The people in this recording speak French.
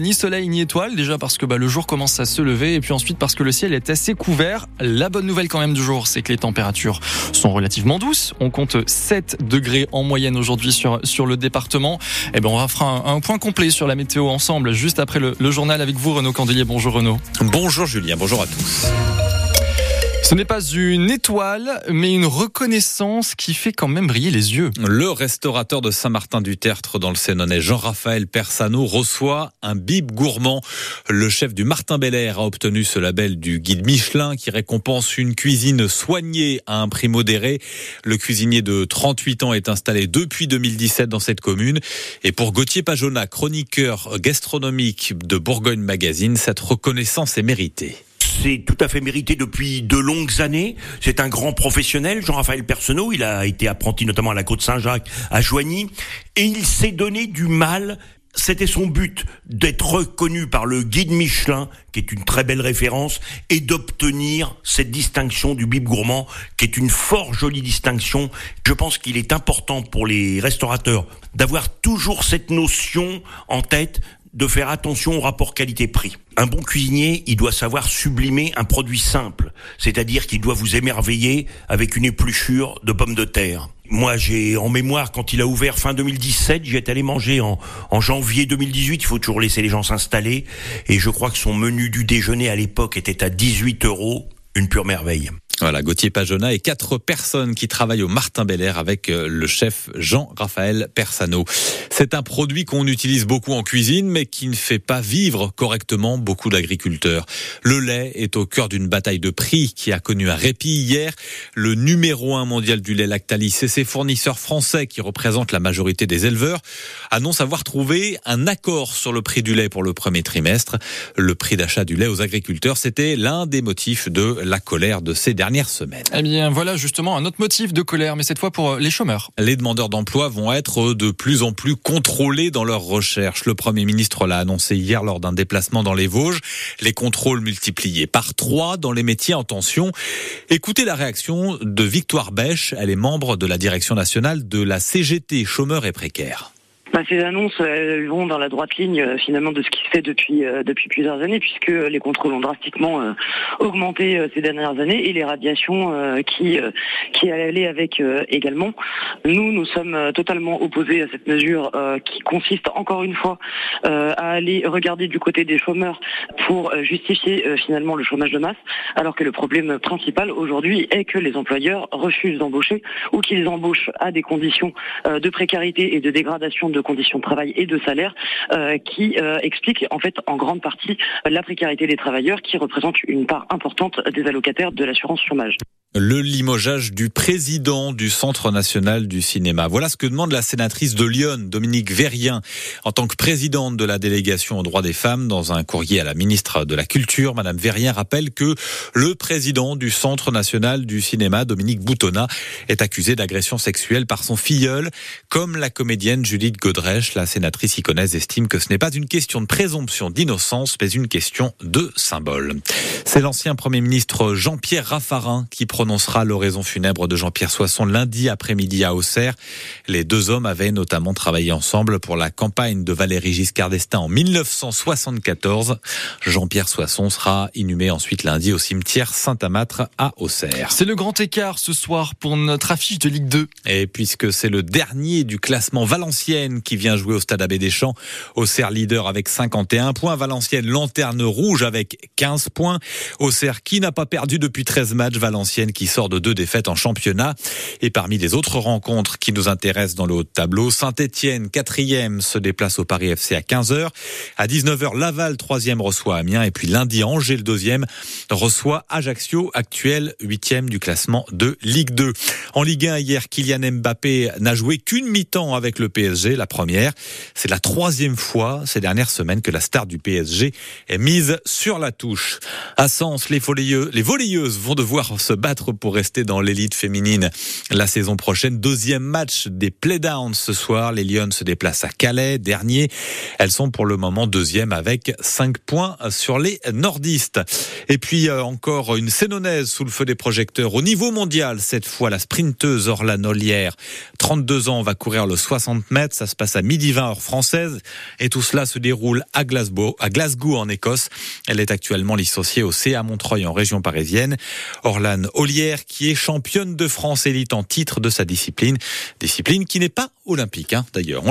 Ni soleil ni étoile, déjà parce que bah, le jour commence à se lever et puis ensuite parce que le ciel est assez couvert. La bonne nouvelle quand même du jour, c'est que les températures sont relativement douces. On compte 7 degrés en moyenne aujourd'hui sur, sur le département. Et eh ben on faire un, un, point complet sur la météo ensemble juste après le, le journal avec vous Renaud Candelier. Bonjour Renaud. Bonjour Julien, bonjour à tous. Ce n'est pas une étoile, mais une reconnaissance qui fait quand même briller les yeux. Le restaurateur de Saint-Martin-du-Tertre dans le Sénonais, Jean-Raphaël Persano, reçoit un bib gourmand. Le chef du Martin Belair a obtenu ce label du guide Michelin qui récompense une cuisine soignée à un prix modéré. Le cuisinier de 38 ans est installé depuis 2017 dans cette commune. Et pour Gauthier Pajona, chroniqueur gastronomique de Bourgogne Magazine, cette reconnaissance est méritée c'est tout à fait mérité depuis de longues années. C'est un grand professionnel, Jean-Raphaël Personnot. Il a été apprenti notamment à la Côte Saint-Jacques, à Joigny. Et il s'est donné du mal c'était son but d'être reconnu par le guide Michelin, qui est une très belle référence, et d'obtenir cette distinction du bib gourmand, qui est une fort jolie distinction. Je pense qu'il est important pour les restaurateurs d'avoir toujours cette notion en tête de faire attention au rapport qualité-prix. Un bon cuisinier, il doit savoir sublimer un produit simple, c'est-à-dire qu'il doit vous émerveiller avec une épluchure de pommes de terre. Moi, j'ai en mémoire quand il a ouvert fin 2017, j'y étais allé manger en, janvier 2018. Il faut toujours laisser les gens s'installer. Et je crois que son menu du déjeuner à l'époque était à 18 euros, une pure merveille. Voilà, Gauthier Pajona et quatre personnes qui travaillent au Martin Belair avec euh, le chef Jean-Raphaël Persano. C'est un produit qu'on utilise beaucoup en cuisine, mais qui ne fait pas vivre correctement beaucoup d'agriculteurs. Le lait est au cœur d'une bataille de prix qui a connu un répit hier. Le numéro un mondial du lait Lactalis et ses fournisseurs français, qui représentent la majorité des éleveurs, annoncent avoir trouvé un accord sur le prix du lait pour le premier trimestre. Le prix d'achat du lait aux agriculteurs, c'était l'un des motifs de la colère de ces derniers dernière semaine. Eh bien, voilà justement un autre motif de colère, mais cette fois pour euh, les chômeurs. Les demandeurs d'emploi vont être de plus en plus contrôlés dans leurs recherches. Le Premier ministre l'a annoncé hier lors d'un déplacement dans les Vosges. Les contrôles multipliés par trois dans les métiers en tension. Écoutez la réaction de Victoire Bèche. Elle est membre de la direction nationale de la CGT chômeurs et précaires. Bah, ces annonces elles vont dans la droite ligne euh, finalement de ce qui se fait depuis euh, depuis plusieurs années puisque les contrôles ont drastiquement euh, augmenté ces dernières années et les radiations qui qui allaient avec également. Nous nous sommes totalement opposés à cette mesure qui consiste encore une fois à aller regarder du côté des chômeurs pour justifier finalement le chômage de masse alors que le problème principal aujourd'hui est que les employeurs refusent d'embaucher ou qu'ils embauchent à des conditions de précarité et de dégradation de conditions de travail et de salaire euh, qui euh, explique en fait en grande partie la précarité des travailleurs qui représente une part importante des allocataires de l'assurance chômage le limogeage du président du Centre national du cinéma. Voilà ce que demande la sénatrice de Lyon, Dominique Verrien, en tant que présidente de la délégation aux droits des femmes. Dans un courrier à la ministre de la Culture, Madame Verrien rappelle que le président du Centre national du cinéma, Dominique Boutonna, est accusé d'agression sexuelle par son filleul. Comme la comédienne Judith Godrèche, la sénatrice iconaise estime que ce n'est pas une question de présomption d'innocence, mais une question de symbole. C'est l'ancien Premier ministre Jean-Pierre Raffarin qui prononcera l'oraison funèbre de Jean-Pierre Soisson lundi après-midi à Auxerre. Les deux hommes avaient notamment travaillé ensemble pour la campagne de Valéry Giscard d'Estaing en 1974. Jean-Pierre Soisson sera inhumé ensuite lundi au cimetière Saint-Amâtre à Auxerre. C'est le grand écart ce soir pour notre affiche de Ligue 2. Et puisque c'est le dernier du classement Valenciennes qui vient jouer au stade Abbé Deschamps, Auxerre leader avec 51 points, Valenciennes lanterne rouge avec 15 points, Auxerre qui n'a pas perdu depuis 13 matchs, Valenciennes qui sort de deux défaites en championnat. Et parmi les autres rencontres qui nous intéressent dans le haut de tableau, Saint-Etienne, quatrième, se déplace au Paris FC à 15h. À 19h, Laval, troisième, reçoit Amiens. Et puis lundi, Angers, le deuxième, reçoit Ajaccio, actuel huitième du classement de Ligue 2. En Ligue 1, hier, Kylian Mbappé n'a joué qu'une mi-temps avec le PSG, la première. C'est la troisième fois ces dernières semaines que la star du PSG est mise sur la touche. À Sens, les, les volleyeuses vont devoir se battre pour rester dans l'élite féminine la saison prochaine. Deuxième match des playdowns ce soir. Les Lyon se déplacent à Calais, dernier. Elles sont pour le moment deuxième avec 5 points sur les nordistes. Et puis euh, encore une Sénonaise sous le feu des projecteurs au niveau mondial. Cette fois, la sprinteuse Orlan Ollière, 32 ans, va courir le 60 mètres. Ça se passe à midi 20 heure française. Et tout cela se déroule à Glasgow, à Glasgow en Écosse. Elle est actuellement licenciée au CA Montreuil en région parisienne. Orlan Qui est championne de France élite en titre de sa discipline. Discipline qui n'est pas olympique, hein, d'ailleurs.